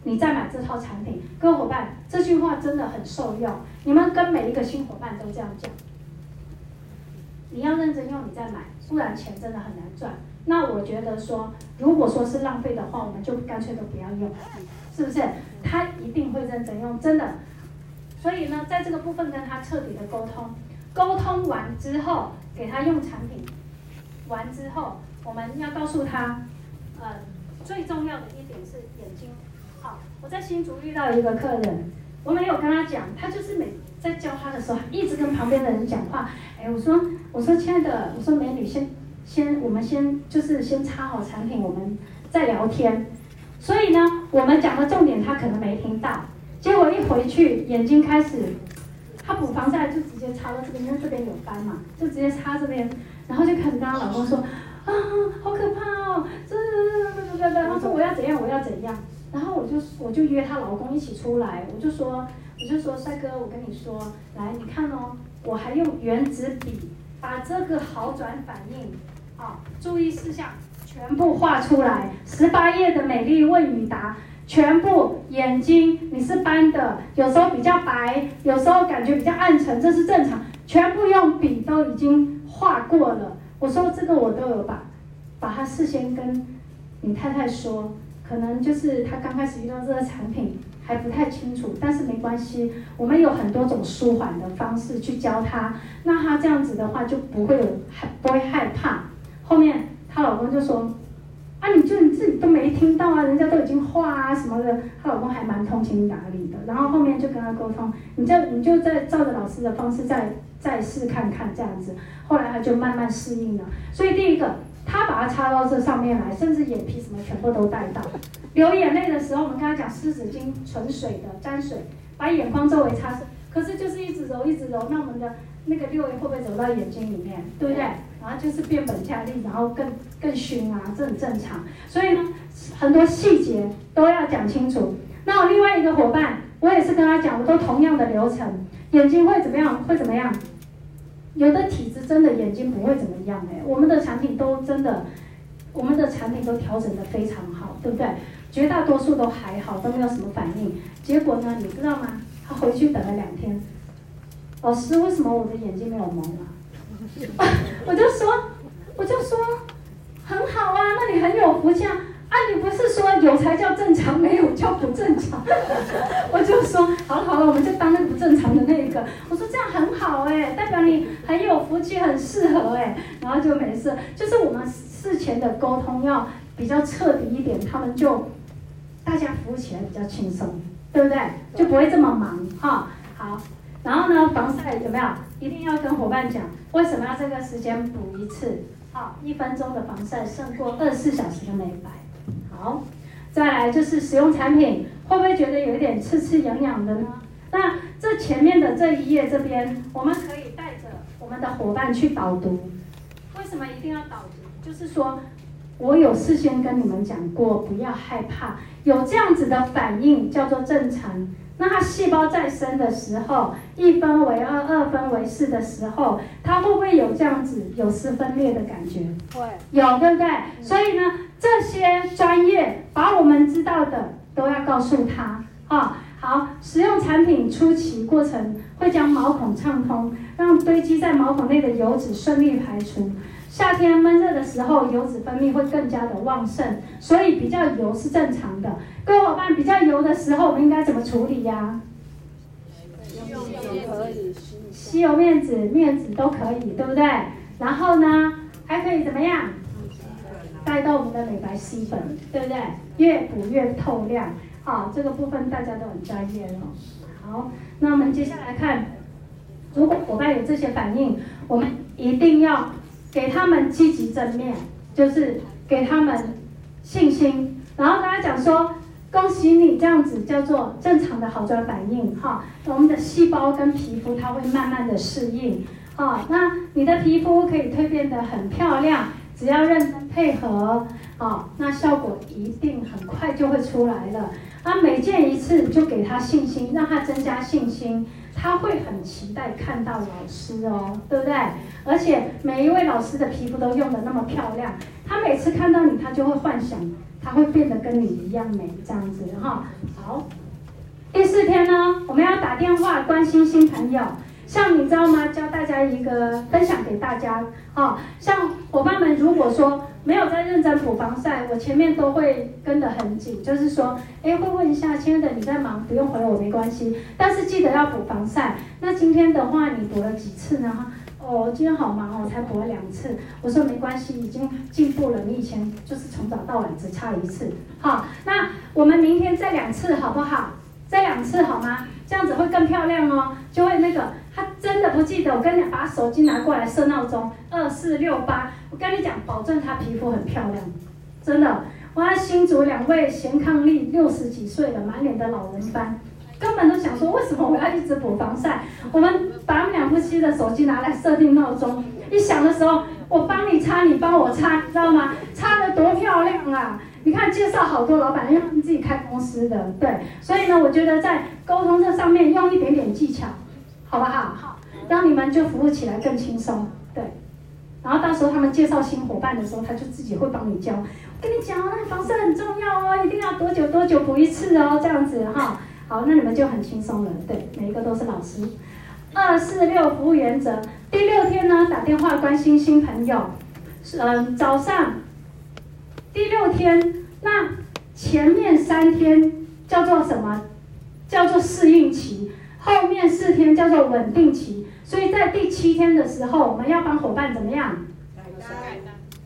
你再买这套产品。各位伙伴，这句话真的很受用。你们跟每一个新伙伴都这样讲。你要认真用，你再买，不然钱真的很难赚。那我觉得说，如果说是浪费的话，我们就干脆都不要用，是不是？他一定会认真用，真的。所以呢，在这个部分跟他彻底的沟通，沟通完之后，给他用产品，完之后，我们要告诉他，呃，最重要的一点是眼睛。好，我在新竹遇到一个客人，我没有跟他讲，他就是每在教他的时候，一直跟旁边的人讲话。哎，我说，我说，亲爱的，我说美女，先先，我们先就是先插好产品，我们再聊天。所以呢，我们讲的重点他可能没听到。结果一回去，眼睛开始，他补防晒就直接插到这边，因为这边有斑嘛，就直接插这边，然后就开始跟他老公说，啊，好可怕哦，这这这这这这，他说我要怎样，我要怎样。然后我就我就约她老公一起出来，我就说我就说帅哥，我跟你说，来你看哦，我还用原子笔把这个好转反应，啊，注意事项全部画出来，十八页的美丽问与答。全部眼睛你是斑的，有时候比较白，有时候感觉比较暗沉，这是正常。全部用笔都已经画过了。我说这个我都有把，把它事先跟你太太说，可能就是他刚开始遇到这个产品还不太清楚，但是没关系，我们有很多种舒缓的方式去教他，那他这样子的话就不会有害不会害怕。后面她老公就说。啊，你就你自己都没听到啊，人家都已经画啊什么的，她老公还蛮通情达理的。然后后面就跟她沟通，你就你就再照着老师的方式再再试看看这样子。后来她就慢慢适应了。所以第一个，她把它插到这上面来，甚至眼皮什么全部都带到。流眼泪的时候，我们刚才讲湿纸巾纯水的沾水，把眼眶周围擦拭。可是就是一直揉一直揉，那我们的那个六 A 会不会走到眼睛里面？对不对？然后就是变本加厉，然后更更熏啊，这很正常。所以呢，很多细节都要讲清楚。那我另外一个伙伴，我也是跟他讲，我都同样的流程，眼睛会怎么样？会怎么样？有的体质真的眼睛不会怎么样哎，我们的产品都真的，我们的产品都调整得非常好，对不对？绝大多数都还好，都没有什么反应。结果呢，你知道吗？他回去等了两天，老师，为什么我的眼睛没有蒙啊？<laughs> 我就说，我就说，很好啊，那你很有福气啊！啊，你不是说有才叫正常，没有叫不正常？<laughs> 我就说，好了好了，我们就当那个不正常的那一个。我说这样很好哎，代表你很有福气，很适合哎，然后就没事。就是我们事前的沟通要比较彻底一点，他们就大家服务起来比较轻松。对不对？就不会这么忙哈。好，然后呢，防晒有没有？一定要跟伙伴讲，为什么要这个时间补一次？好，一分钟的防晒胜过二十四小时的美白。好，再来就是使用产品，会不会觉得有一点刺刺痒痒的呢？那这前面的这一页这边，我们可以带着我们的伙伴去导读。为什么一定要导读？就是说。我有事先跟你们讲过，不要害怕，有这样子的反应叫做正常。那它细胞再生的时候，一分为二，二分为四的时候，它会不会有这样子有丝分裂的感觉？会，有对不对？所以呢，这些专业把我们知道的都要告诉他啊。好，使用产品初期过程会将毛孔畅通，让堆积在毛孔内的油脂顺利排除。夏天闷热的时候，油脂分泌会更加的旺盛，所以比较油是正常的。各位伙伴，比较油的时候，我们应该怎么处理呀、吸油面纸、面纸都可以，对不对？然后呢，还可以怎么样？带到我们的美白吸粉，对不对？越补越透亮。好，这个部分大家都很专业哦。好，那我们接下来看，如果伙伴有这些反应，我们一定要。给他们积极正面，就是给他们信心，然后跟他讲说：“恭喜你，这样子叫做正常的好转反应，哈，我们的细胞跟皮肤它会慢慢的适应，哈，那你的皮肤可以蜕变得很漂亮，只要认真配合，啊，那效果一定很快就会出来了。那每见一次就给他信心，让他增加信心。”他会很期待看到老师哦，对不对？而且每一位老师的皮肤都用的那么漂亮，他每次看到你，他就会幻想他会变得跟你一样美，这样子哈。好，第四天呢，我们要打电话关心新朋友。像你知道吗？教大家一个分享给大家啊，像伙伴们如果说没有在认真补防晒，我前面都会跟得很紧，就是说，哎，会问一下，亲爱的，你在忙，不用回我没关系，但是记得要补防晒。那今天的话，你补了几次呢？哦，今天好忙哦，才补了两次。我说没关系，已经进步了，你以前就是从早到晚只差一次。好，那我们明天再两次好不好？再两次好吗？这样子会更漂亮哦，就会那个。他真的不记得，我跟你讲，把手机拿过来设闹钟，二四六八。我跟你讲，保证她皮肤很漂亮，真的。我爱新竹两位贤伉俪，六十几岁了，满脸的老人斑，根本都想说，为什么我要一直补防晒？我们把我们两夫妻的手机拿来设定闹钟，一响的时候，我帮你擦，你帮我擦，你知道吗？擦得多漂亮啊！你看，介绍好多老板，因为他们自己开公司的，对。所以呢，我觉得在沟通这上面用一点点技巧。好不好？好，让你们就服务起来更轻松，对。然后到时候他们介绍新伙伴的时候，他就自己会帮你教。我跟你讲哦，那防晒很重要哦，一定要多久多久补一次哦，这样子哈。好，那你们就很轻松了，对，每一个都是老师。二四六服务原则，第六天呢，打电话关心新朋友，嗯、早上。第六天，那前面三天叫做什么？叫做适应期。后面四天叫做稳定期，所以在第七天的时候，我们要帮伙伴怎么样？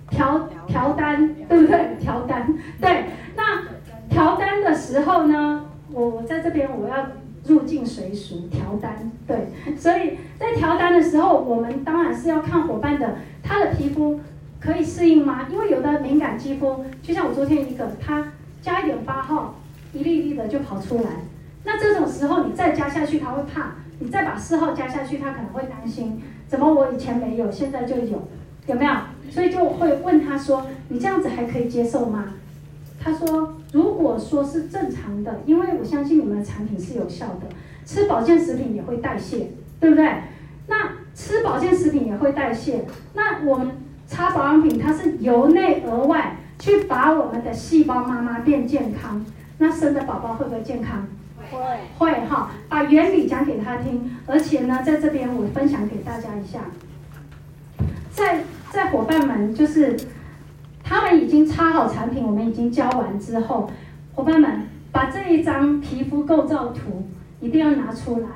调调单，对不对？调单，对。那调单的时候呢，我我在这边我要入境随俗调单，对。所以在调单的时候，我们当然是要看伙伴的他的皮肤可以适应吗？因为有的敏感肌肤，就像我昨天一个，他加一点八号，一粒一粒的就跑出来。那这种时候你再加下去，他会怕；你再把四号加下去，他可能会担心。怎么我以前没有，现在就有，有没有？所以就会问他说：“你这样子还可以接受吗？”他说：“如果说是正常的，因为我相信你们的产品是有效的，吃保健食品也会代谢，对不对？那吃保健食品也会代谢，那我们擦保养品，它是由内而外去把我们的细胞妈妈变健康，那生的宝宝会不会健康？”会会哈，把原理讲给他听，而且呢，在这边我分享给大家一下，在在伙伴们就是他们已经擦好产品，我们已经教完之后，伙伴们把这一张皮肤构造图一定要拿出来，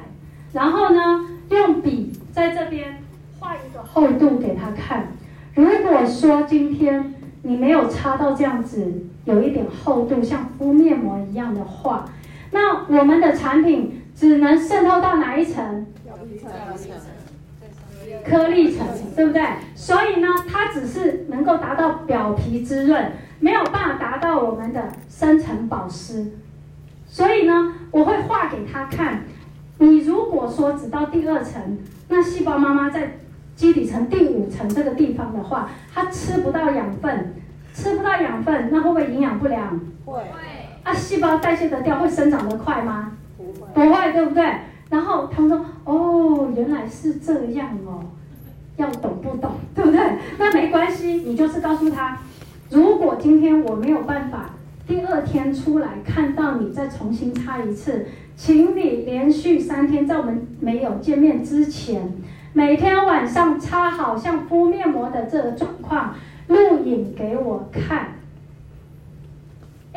然后呢，用笔在这边画一个厚度给他看。如果说今天你没有擦到这样子，有一点厚度，像敷面膜一样的话。那我们的产品只能渗透到哪一层？颗粒层，对不对？所以呢，它只是能够达到表皮滋润，没有办法达到我们的深层保湿。所以呢，我会画给他看。你如果说只到第二层，那细胞妈妈在基底层第五层这个地方的话，它吃不到养分，吃不到养分，那会不会营养不良？会。啊，细胞代谢得掉，会生长得快吗？不会，不会，对不对？然后他们说，哦，原来是这样哦，要懂不懂，对不对？那没关系，你就是告诉他，如果今天我没有办法，第二天出来看到你再重新擦一次，请你连续三天，在我们没有见面之前，每天晚上擦好像敷面膜的这个状况，录影给我看。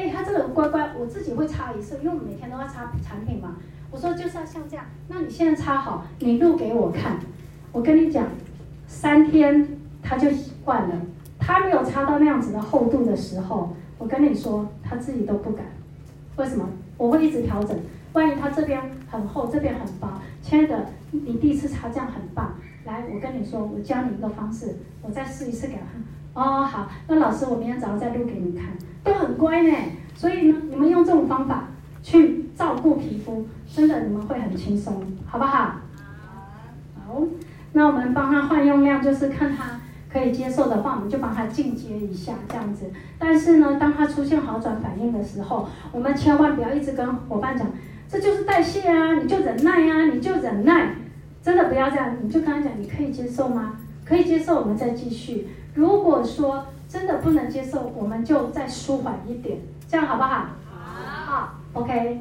哎，他这个乖乖，我自己会擦一次，因为我每天都要擦产品嘛。我说就是要像这样，那你现在擦好，你录给我看。我跟你讲，三天他就习惯了。他没有擦到那样子的厚度的时候，我跟你说，他自己都不敢。为什么？我会一直调整。万一他这边很厚，这边很薄，亲爱的，你第一次擦这样很棒。来，我跟你说，我教你一个方式，我再试一次给他。哦，好，那老师，我明天早上再录给你看。都很乖呢，所以呢，你们用这种方法去照顾皮肤，真的你们会很轻松，好不好？好，那我们帮他换用量，就是看他可以接受的话，我们就帮他进阶一下这样子。但是呢，当他出现好转反应的时候，我们千万不要一直跟伙伴讲，这就是代谢啊，你就忍耐啊，你就忍耐，真的不要这样，你就跟他讲，你可以接受吗？可以接受，我们再继续。如果说真的不能接受，我们就再舒缓一点，这样好不好？好，好，OK，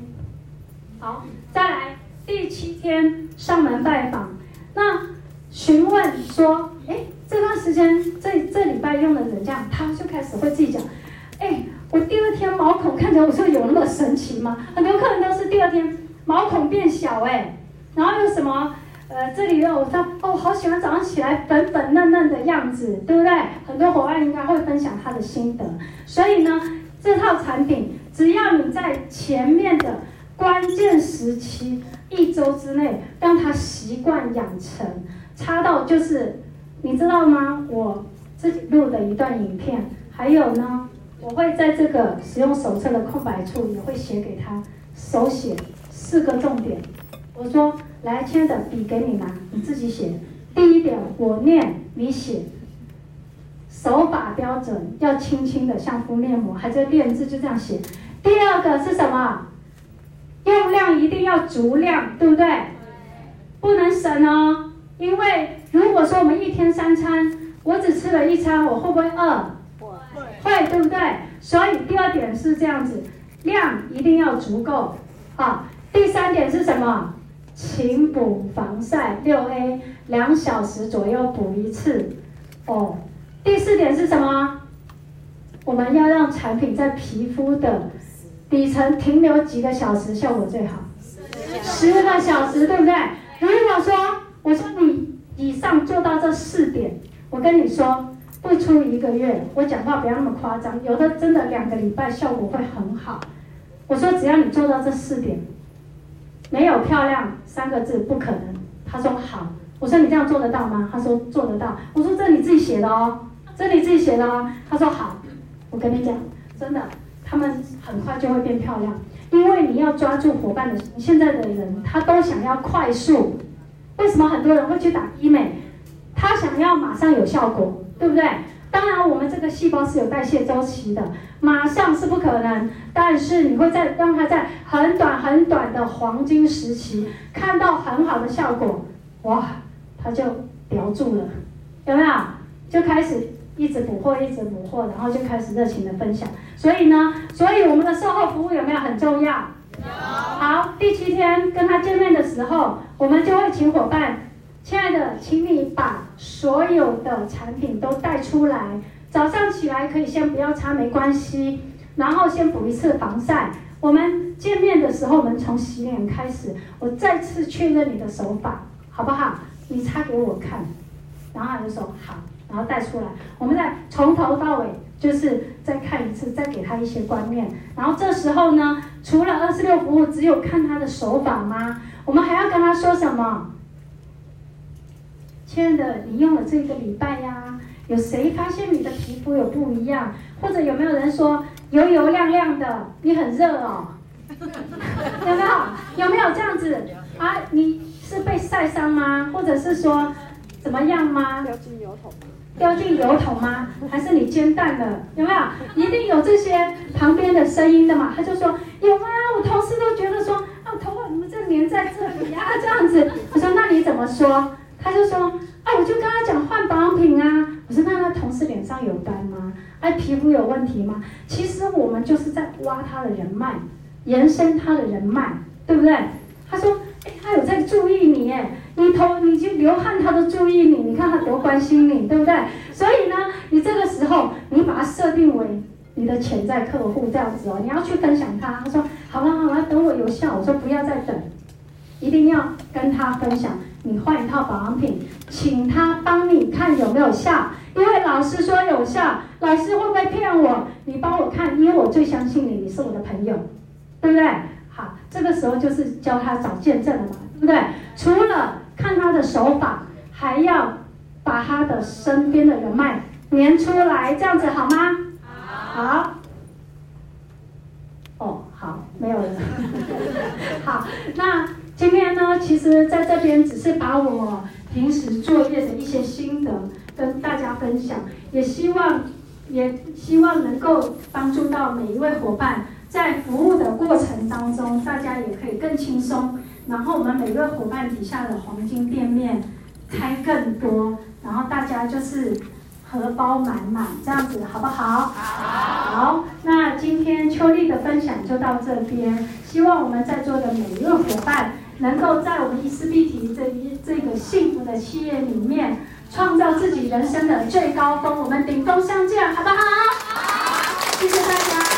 好，再来第七天上门拜访，那询问说，哎，这段时间这这礼拜用的人这样，他就开始会自己讲，哎，我第二天毛孔看起来，我说有那么神奇吗？很多客人都是第二天毛孔变小，哎，然后有什么？呃，这里有我说哦，好喜欢早上起来粉粉嫩嫩的样子，对不对？很多伙伴应该会分享他的心得。所以呢，这套产品只要你在前面的关键时期一周之内让他习惯养成，插到就是，你知道吗？我自己录的一段影片，还有呢，我会在这个使用手册的空白处也会写给他，手写四个重点。我说，来，亲爱的，笔给你拿，你自己写。第一点，我念，你写。手法标准，要轻轻的像敷面膜，还在练字，就这样写。第二个是什么？用量一定要足量，对不对？不能省哦，因为如果说我们一天三餐，我只吃了一餐，我会不会饿？会，对不对？所以第二点是这样子，量一定要足够。好，第三点是什么？勤补防晒，六 A，两小时左右补一次。哦。第四点是什么？我们要让产品在皮肤的底层停留几个小时，效果最好。十个小时，对不对？如果说我说你以上做到这四点，我跟你说，不出一个月，我讲话不要那么夸张，有的真的两个礼拜效果会很好。我说只要你做到这四点，没有漂亮三个字不可能。他说好。我说你这样做得到吗？他说做得到。我说这你自己写的哦。这你自己写的哦，他说好，我跟你讲，真的，他们很快就会变漂亮，因为你要抓住伙伴的心。现在的人他都想要快速，为什么很多人会去打医美？他想要马上有效果，对不对？当然，我们这个细胞是有代谢周期的，马上是不可能，但是你会在让它在很短很短的黄金时期看到很好的效果，哇，他就叼住了，有没有？就开始。一直补货，一直补货，然后就开始热情的分享。所以呢，所以我们的售后服务有没有很重要？有。好，第七天跟他见面的时候，我们就会请伙伴，亲爱的，请你把所有的产品都带出来。早上起来可以先不要擦，没关系。然后先补一次防晒。我们见面的时候，我们从洗脸开始，我再次确认你的手法，好不好？你擦给我看。然后他就说好。然后带出来，我们再从头到尾就是再看一次，再给他一些观念。然后这时候呢，除了二十六服务，只有看他的手法吗？我们还要跟他说什么？亲爱的，你用了这个礼拜呀，有谁发现你的皮肤有不一样？或者有没有人说油油亮亮的？你很热哦，<laughs> 有没有？有没有这样子啊？你是被晒伤吗？或者是说怎么样吗？掉进油桶。掉进油桶吗？还是你煎蛋了？有没有？一定有这些旁边的声音的嘛？他就说有啊，我同事都觉得说啊，头发怎么这粘在这里呀、啊？这样子。我说那你怎么说？他就说啊，我就跟他讲换保养品啊。我说那他同事脸上有斑吗？哎，皮肤有问题吗？其实我们就是在挖他的人脉，延伸他的人脉，对不对？他说哎，他有在注意你哎。你头，你就流汗，他都注意你。你看他多关心你，对不对？所以呢，你这个时候，你把它设定为你的潜在客户这样子哦。你要去分享他。他说：“好了好了，等我有效。”我说：“不要再等，一定要跟他分享。你换一套保养品，请他帮你看有没有效。因为老师说有效，老师会不会骗我？你帮我看，因为我最相信你，你是我的朋友，对不对？好，这个时候就是教他找见证了嘛，对不对？除了看他的手法，还要把他的身边的人脉连出来，这样子好吗？好。好。哦，好，没有了。<laughs> 好，那今天呢，其实在这边只是把我平时作业的一些心得跟大家分享，也希望也希望能够帮助到每一位伙伴，在服务的过程当中，大家也可以更轻松。然后我们每个伙伴底下的黄金店面开更多，然后大家就是荷包满满，这样子好不好？好。那今天秋丽的分享就到这边，希望我们在座的每一个伙伴能够在我们伊斯碧提这一这个幸福的企业里面，创造自己人生的最高峰，我们顶峰相见，好不好？好谢谢大家。